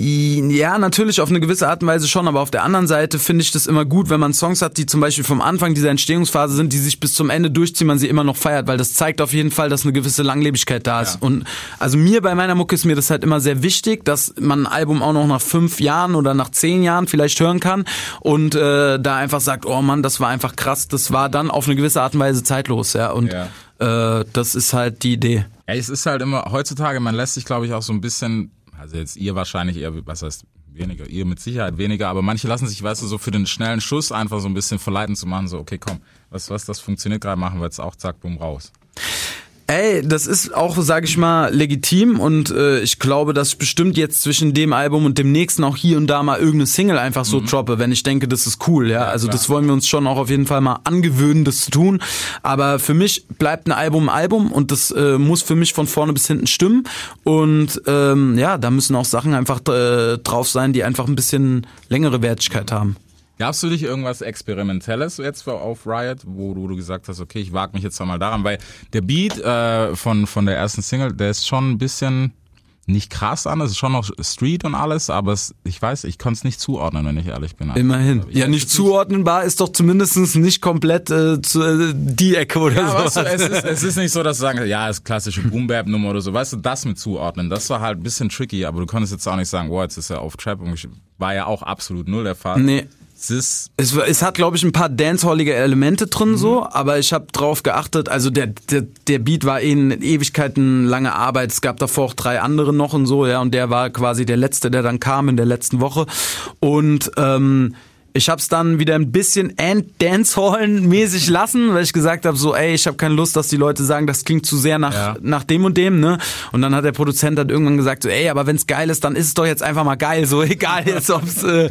S6: Ja, natürlich auf eine gewisse Art und Weise schon, aber auf der anderen Seite finde ich das immer gut, wenn man Songs hat, die zum Beispiel vom Anfang dieser Entstehungsphase sind, die sich bis zum Ende durchziehen, man sie immer noch feiert, weil das zeigt auf jeden Fall, dass eine gewisse Langlebigkeit da ist.
S1: Ja.
S6: Und also mir bei meiner Mucke ist mir das halt immer sehr wichtig, dass man ein Album auch noch nach fünf Jahren oder nach zehn Jahren vielleicht hören kann und äh, da einfach sagt, oh Mann, das war einfach krass, das war dann auf eine gewisse Art und Weise zeitlos, ja. Und äh, das ist halt die Idee.
S1: Ja, es ist halt immer, heutzutage, man lässt sich, glaube ich, auch so ein bisschen, also jetzt ihr wahrscheinlich eher, was heißt weniger, ihr mit Sicherheit weniger, aber manche lassen sich, weißt du, so für den schnellen Schuss einfach so ein bisschen verleiten zu machen, so, okay, komm, was, was, das funktioniert gerade, machen wir jetzt auch, zack, bumm, raus.
S6: Ey, das ist auch, sag ich mal, legitim und äh, ich glaube, dass ich bestimmt jetzt zwischen dem Album und dem nächsten auch hier und da mal irgendeine Single einfach so droppe, wenn ich denke, das ist cool, ja. also
S1: klar.
S6: das wollen wir uns schon auch auf jeden Fall mal angewöhnen, das zu tun. Aber für mich bleibt ein Album ein Album und das äh, muss für mich von vorne bis hinten stimmen. Und ähm, ja, da müssen auch Sachen einfach äh, drauf sein, die einfach ein bisschen längere Wertigkeit haben.
S1: Gab's für dich irgendwas Experimentelles jetzt für, auf Riot, wo du, du gesagt hast, okay, ich wage mich jetzt mal daran, weil der Beat äh, von, von der ersten Single, der ist schon ein bisschen nicht krass an, es ist schon noch Street und alles, aber es, ich weiß, ich konnte es nicht zuordnen, wenn ich ehrlich bin.
S6: Immerhin.
S1: Ich
S6: Ja, nicht zuordnenbar ist doch zumindest nicht komplett äh, zu, äh, die Ecke oder
S1: Ja,
S6: so.
S1: weißt du, es, ist, es ist nicht so, dass du sagen, ja, ist klassische (laughs) Boom-Bap-Nummer oder so. Weißt du, das mit zuordnen, das war halt ein bisschen tricky, aber du konntest jetzt auch nicht sagen, wow, jetzt ist er auf Trap und ich- war ja auch absolut null der Fall.
S6: Nee.
S1: Es ist,
S6: Es, es hat, glaube ich, ein paar dancehallige Elemente drin so, aber ich habe drauf geachtet, also der, der, der Beat war eh in Ewigkeiten lange Arbeit. Es gab davor auch drei andere noch und so, ja, und der war quasi der letzte, der dann kam in der letzten Woche. Und ähm, ich habe es dann wieder ein bisschen Dancehall-mäßig lassen, weil ich gesagt habe, so, ey, ich habe keine Lust, dass die Leute sagen, das klingt zu sehr nach,
S1: Ja.
S6: nach dem und dem, ne? Und dann hat der Produzent dann irgendwann gesagt, so, ey, aber wenn's geil ist, dann ist es doch jetzt einfach mal geil, so (laughs) egal jetzt, ob's, äh,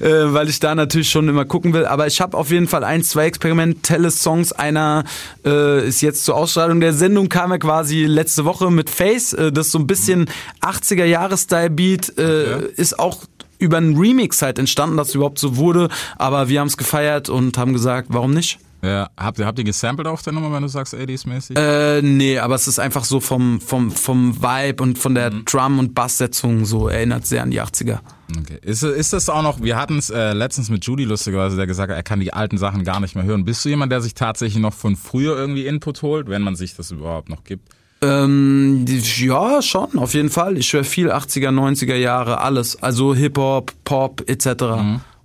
S6: äh, weil ich da natürlich schon immer gucken will. Aber ich habe auf jeden Fall ein, zwei experimentelle Songs. Einer äh, ist jetzt zur Ausstrahlung der Sendung, kam ja quasi letzte Woche mit Face. Äh, das so ein bisschen 80er-Jahres-Style-Beat, äh,
S1: Okay.
S6: ist auch über einen Remix halt entstanden, dass es überhaupt so wurde. Aber wir haben es gefeiert und haben gesagt, warum nicht?
S1: ja, habt ihr, habt ihr gesampelt auf der Nummer, wenn du sagst 80s-mäßig?
S6: Äh, nee, aber es ist einfach so vom, vom, vom Vibe und von der Drum- und Basssetzung so erinnert sehr an die 80er.
S1: Okay. Ist, ist das auch noch, wir hatten es äh, letztens mit Judy lustigerweise, der gesagt hat, er kann die alten Sachen gar nicht mehr hören. Bist du jemand, der sich tatsächlich noch von früher irgendwie Input holt, wenn man sich das überhaupt noch gibt?
S6: Ähm, ja, schon, auf jeden Fall. Ich höre viel 80er, 90er Jahre, alles. Also Hip-Hop, Pop, etc.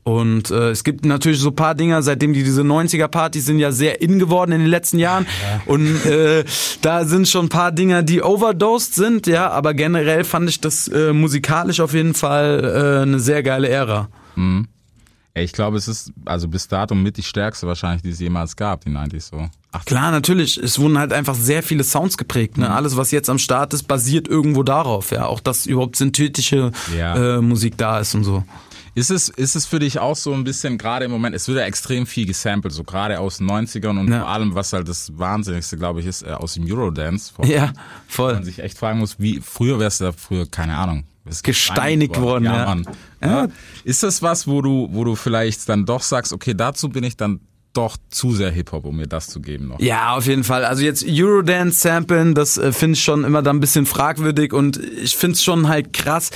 S6: Und äh, es gibt natürlich so paar Dinger, seitdem die diese 90er-Partys sind ja sehr in geworden in den letzten Jahren. Und äh, da sind schon ein paar Dinger, die overdosed sind, ja, aber generell fand ich das äh, musikalisch auf jeden Fall äh, eine sehr geile Ära.
S1: Ey, ich glaube, es ist also bis dato mit die stärkste wahrscheinlich, die es jemals gab, die 90s so. Ach,
S6: Klar, natürlich. Es wurden halt einfach sehr viele Sounds geprägt. Ne? Alles, was jetzt am Start ist, basiert irgendwo darauf. Ja, auch dass überhaupt synthetische
S1: Ja.
S6: äh, Musik da ist und so.
S1: Ist es, ist es für dich auch so ein bisschen, gerade im Moment, es wird ja extrem viel gesampelt, so gerade aus den 90ern und
S6: Ja.
S1: vor allem, was halt das Wahnsinnigste, glaube ich, ist, äh, aus dem Eurodance. Wo
S6: Ja,
S1: man
S6: voll.
S1: sich echt fragen muss, wie, früher wärst du da früher, keine Ahnung. Wärst
S6: Gesteinigt worden,
S1: ja.
S6: ja. Ja.
S1: Ja. Ist das was, wo du, wo du vielleicht dann doch sagst, okay, dazu bin ich dann doch zu sehr Hip-Hop, um mir das zu geben noch?
S6: Ja, auf jeden Fall. Also jetzt Eurodance samplen, das äh, finde ich schon immer dann ein bisschen fragwürdig und ich finde es schon halt krass,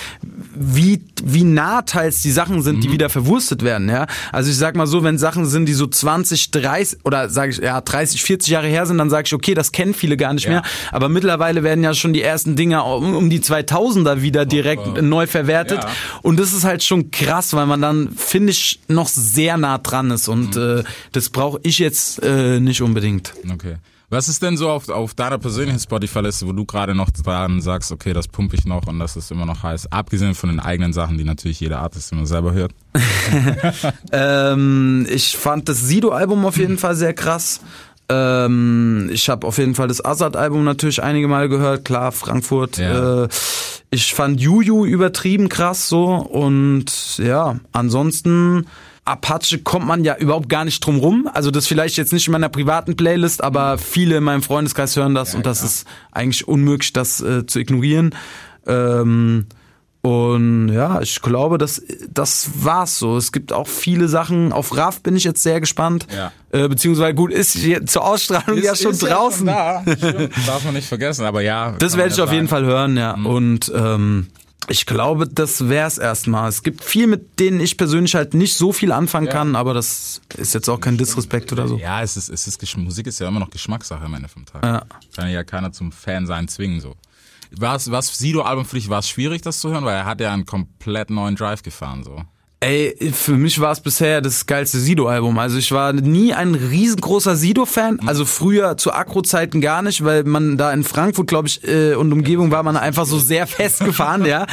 S6: wie, wie nah teils die Sachen sind, die wieder verwurstet werden, ja. Also ich sag mal so, wenn Sachen sind, die so 20, 30 oder sage ich, ja, 30, 40 Jahre her sind, dann sage ich, okay, das kennen viele gar nicht
S1: Ja.
S6: mehr. Aber mittlerweile werden ja schon die ersten Dinge um, um die 2000er wieder direkt neu verwertet.
S1: Ja.
S6: Und das ist halt schon krass, weil man dann, finde ich, noch sehr nah dran ist. Und äh, das brauche ich jetzt äh, nicht unbedingt.
S1: Okay. Was ist denn so auf, auf deiner persönlichen Spotify-Liste, wo du gerade noch dran sagst, okay, das pumpe ich noch und das ist immer noch heiß, abgesehen von den eigenen Sachen, die natürlich jeder Artist immer selber hört? (laughs) (laughs)
S6: Ähm, ich fand das Sido-Album auf jeden Fall sehr krass. Ähm, ich habe auf jeden Fall das Azad-Album natürlich einige Mal gehört. Klar, Frankfurt.
S1: Ja.
S6: Äh, ich fand Juju übertrieben krass so. Und ja, ansonsten... Apache kommt man ja überhaupt gar nicht drum rum. Also das vielleicht jetzt nicht in meiner privaten Playlist, aber viele in meinem Freundeskreis hören das und das
S1: klar.
S6: ist eigentlich unmöglich, das äh, zu ignorieren. Ähm, und ja, ich glaube, das, das war's so. Es gibt auch viele Sachen. Auf Raff bin ich jetzt sehr gespannt.
S1: Ja.
S6: Äh, beziehungsweise gut, ist hier zur Ausstrahlung ja schon draußen.
S1: da. Stimmt, Darf man nicht vergessen, aber ja.
S6: das werde ich
S1: ja
S6: auf jeden
S1: sagen.
S6: Fall hören, ja.
S1: Mhm.
S6: Und ähm, ich glaube, das wär's erstmal. Es gibt viel, mit denen ich persönlich halt nicht so viel anfangen kann, aber das ist jetzt auch kein Disrespekt oder so.
S1: Ja, es ist, es ist, Musik ist ja immer noch Geschmackssache am Ende vom Tag.
S6: Ja.
S1: Kann ja keiner zum Fan sein zwingen, so. Was, was Sido-Album für dich, war es schwierig, das zu hören? Weil er hat ja einen komplett neuen Drive gefahren, so.
S6: Ey, für mich war es bisher das geilste Sido-Album. Also ich war nie ein riesengroßer Sido-Fan. Also früher zu Akro-Zeiten gar nicht, weil man da in Frankfurt, glaube ich, äh, und Umgebung war man einfach so sehr (laughs) festgefahren, ja.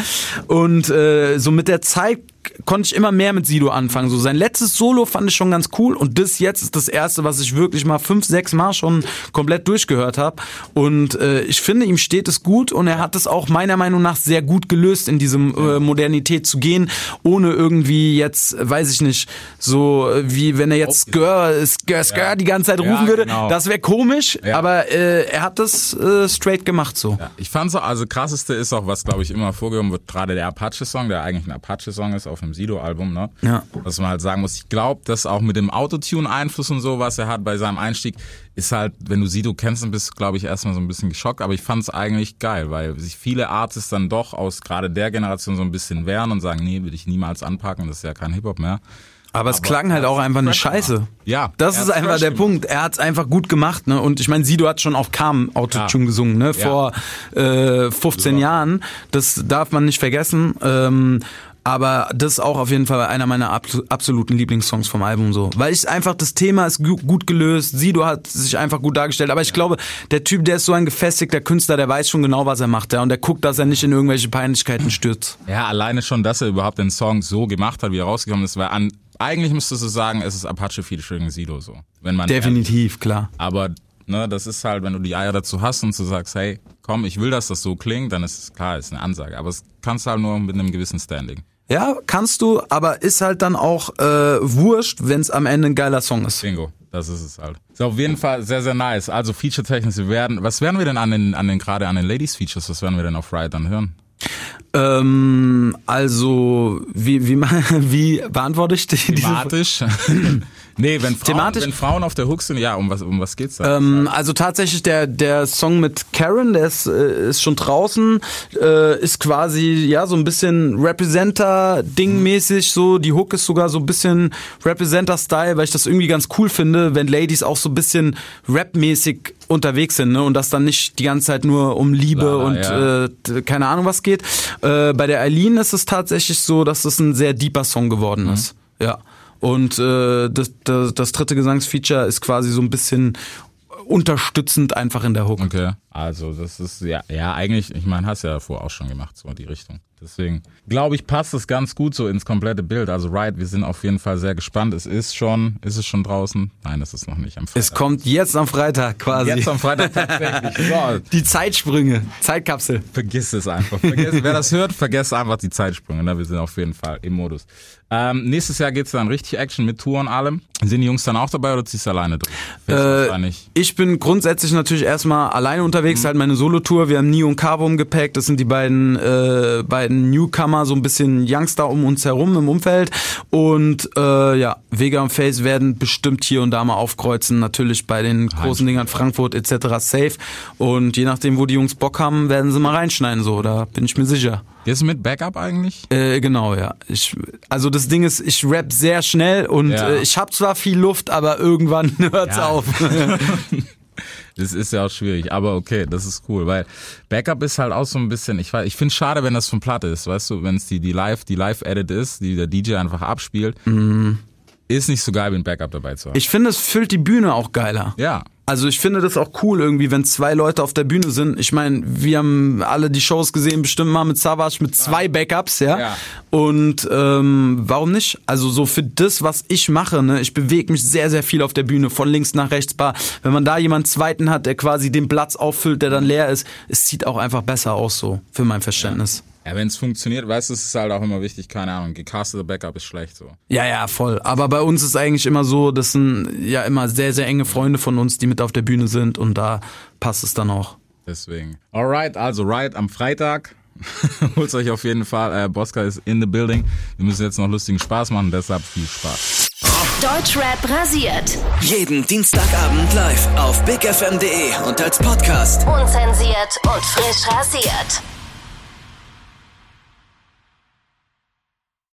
S6: Und äh, so mit der Zeit konnte ich immer mehr mit Sido anfangen. So sein letztes Solo fand ich schon ganz cool und das jetzt ist das erste, was ich wirklich mal fünf, sechs Mal schon komplett durchgehört habe. Und äh, ich finde, ihm steht es gut und er hat es auch meiner Meinung nach sehr gut gelöst, in diesem äh, Modernität zu gehen, ohne irgendwie jetzt, weiß ich nicht, so äh, wie wenn er jetzt Skr, Skr, Skr
S1: Ja.
S6: die ganze Zeit
S1: Ja,
S6: rufen würde.
S1: genau.
S6: Das wäre komisch,
S1: Ja.
S6: aber äh, er hat das äh, straight gemacht so.
S1: Ja, ich fand so, also krasseste ist auch, was glaube ich immer vorgehoben wird, gerade der Apache-Song, der eigentlich ein Apache-Song ist auf dem Sido-Album, ne?
S6: Ja.
S1: Was man halt sagen muss, ich glaube, dass auch mit dem Autotune-Einfluss und so, was er hat bei seinem Einstieg, ist halt, wenn du Sido kennst, dann bist du, glaube ich, erstmal so ein bisschen geschockt, aber ich fand es eigentlich geil, weil sich viele Artists dann doch aus gerade der Generation so ein bisschen wehren und sagen, nee, will ich niemals anpacken, das ist ja kein Hip-Hop mehr.
S6: Aber es
S1: Aber
S6: klang halt auch einfach eine Scheiße.
S1: gemacht. Ja,
S6: Das ist einfach der
S1: gemacht.
S6: Punkt. Er hat's einfach gut gemacht, ne? Und ich meine, Sido hat schon auf Calm Autotune
S1: Ja.
S6: gesungen, ne? Vor äh, 15 Jahren. Das darf man nicht vergessen. Ähm, aber das ist auch auf jeden Fall einer meiner abs- absoluten Lieblingssongs vom Album so. Weil ich einfach, das Thema ist gu- gut gelöst, Sido hat sich einfach gut dargestellt. Aber ich glaube, der Typ, der ist so ein gefestigter Künstler, der weiß schon genau, was er macht, ja. Und der guckt, dass er nicht in irgendwelche Peinlichkeiten stürzt.
S1: Ja, alleine schon, dass er überhaupt den Song so gemacht hat, wie er rausgekommen ist, weil an, eigentlich müsstest du sagen, es ist Apache featuring Sido so. Wenn man
S6: Definitiv, klar.
S1: Aber ne, das ist halt, wenn du die Eier dazu hast und du sagst, hey, komm, ich will, dass das so klingt, dann ist es klar, ist eine Ansage. Aber es kannst du halt nur mit einem gewissen Standing.
S6: Ja, kannst du, aber ist halt dann auch äh, wurscht, wenn es am Ende ein geiler Song ist.
S1: Bingo, das ist es halt. Ist auf jeden Fall sehr, sehr nice. Also feature-technisch, wir werden, was werden wir denn an den, an den, gerade an den Ladies-Features, was werden wir denn auf Riot dann hören?
S6: Ähm, also, wie, wie, (laughs) wie beantworte ich die,
S1: Thematisch? (laughs) nee, wenn Frauen,
S6: Thematisch?
S1: wenn Frauen auf der Hook sind, ja, um was, um was geht's da?
S6: Ähm, also tatsächlich der der Song mit Karen, der ist, äh, ist schon draußen, äh, ist quasi ja so ein bisschen Representer Ding mäßig so. Die Hook ist sogar so ein bisschen Representer Style, weil ich das irgendwie ganz cool finde, wenn Ladies auch so ein bisschen Rap mäßig unterwegs sind ne? und das dann nicht die ganze Zeit nur um Liebe
S1: Klar,
S6: und
S1: ja.
S6: äh, keine Ahnung was geht. Äh, bei der Eileen ist es tatsächlich so, dass es ein sehr deeper Song geworden
S1: Mhm.
S6: ist. Ja. Und äh, das, das, das dritte Gesangsfeature ist quasi so ein bisschen unterstützend einfach in der Hook.
S1: Okay. Also, das ist, ja, ja, eigentlich, ich meine, hast ja davor auch schon gemacht, so die Richtung. Deswegen glaube ich, passt es ganz gut so ins komplette Bild. Also Right, wir sind auf jeden Fall sehr gespannt. Es ist schon, ist es schon draußen? Nein, es ist noch nicht am Freitag.
S6: Es kommt jetzt am Freitag quasi.
S1: Jetzt am Freitag (laughs) tatsächlich. So,
S6: Die Zeitsprünge, Zeitkapsel.
S1: vergiss es einfach. Vergiss, wer das hört, vergesst einfach die Zeitsprünge. Ne? Wir sind auf jeden Fall im Modus. Ähm, nächstes Jahr geht's dann richtig Action mit Tour und allem. Sind die Jungs dann auch dabei oder ziehst du alleine durch?
S6: Äh. Ich bin grundsätzlich natürlich erstmal alleine unterwegs, halt meine Solo-Tour. Wir haben Nio und Cabo im Gepäck. Das sind die beiden, äh, beiden Newcomer, so ein bisschen Youngster um uns herum im Umfeld. Und äh, ja, Vega und Face werden bestimmt hier und da mal aufkreuzen. Natürlich bei den großen Dingern Frankfurt etc. safe. Und je nachdem, wo die Jungs Bock haben, werden sie mal reinschneiden. So, da bin ich mir sicher.
S1: Gehst du mit Backup eigentlich?
S6: Äh, genau, ja. Ich, also das Ding ist, ich rap sehr schnell und
S1: Ja.
S6: äh, ich habe zwar viel Luft, aber irgendwann (laughs) hört's
S1: Ja.
S6: auf. (laughs) (laughs)
S1: Das ist ja auch schwierig, aber okay, das ist cool, weil Backup ist halt auch so ein bisschen, ich weiß, ich finde schade, wenn das von Platte ist, weißt du, wenn es die, die Live, die Live-Edit ist, die der DJ einfach abspielt, ist nicht so geil, wie ein Backup dabei zu haben.
S6: Ich finde, es füllt die Bühne auch geiler.
S1: ja.
S6: Also ich finde das auch cool irgendwie, wenn zwei Leute auf der Bühne sind. Ich meine, wir haben alle die Shows gesehen, bestimmt mal mit Savage mit zwei Backups, ja.
S1: Ja.
S6: Und ähm, warum nicht? Also so für das, was ich mache, ne, ich bewege mich sehr, sehr viel auf der Bühne, von links nach rechts. Bar. Wenn man da jemanden zweiten hat, der quasi den Platz auffüllt, der dann leer ist, es sieht auch einfach besser aus so, für mein Verständnis.
S1: Ja, wenn es funktioniert, weißt du, es ist halt auch immer wichtig, keine Ahnung, gecasteter Backup ist schlecht so.
S6: Ja, ja, voll. Aber bei uns ist eigentlich immer so, das sind ja immer sehr, sehr enge Freunde von uns, die mit auf der Bühne sind und da passt es dann auch.
S1: Deswegen. Alright, also right am Freitag. (laughs) Holt euch auf jeden Fall. Äh, Bosca ist in the building. Wir müssen jetzt noch lustigen Spaß machen, deshalb viel Spaß.
S4: Deutschrap rasiert.
S5: Jeden Dienstagabend live auf bigfm.de und als Podcast.
S4: Unzensiert und frisch rasiert.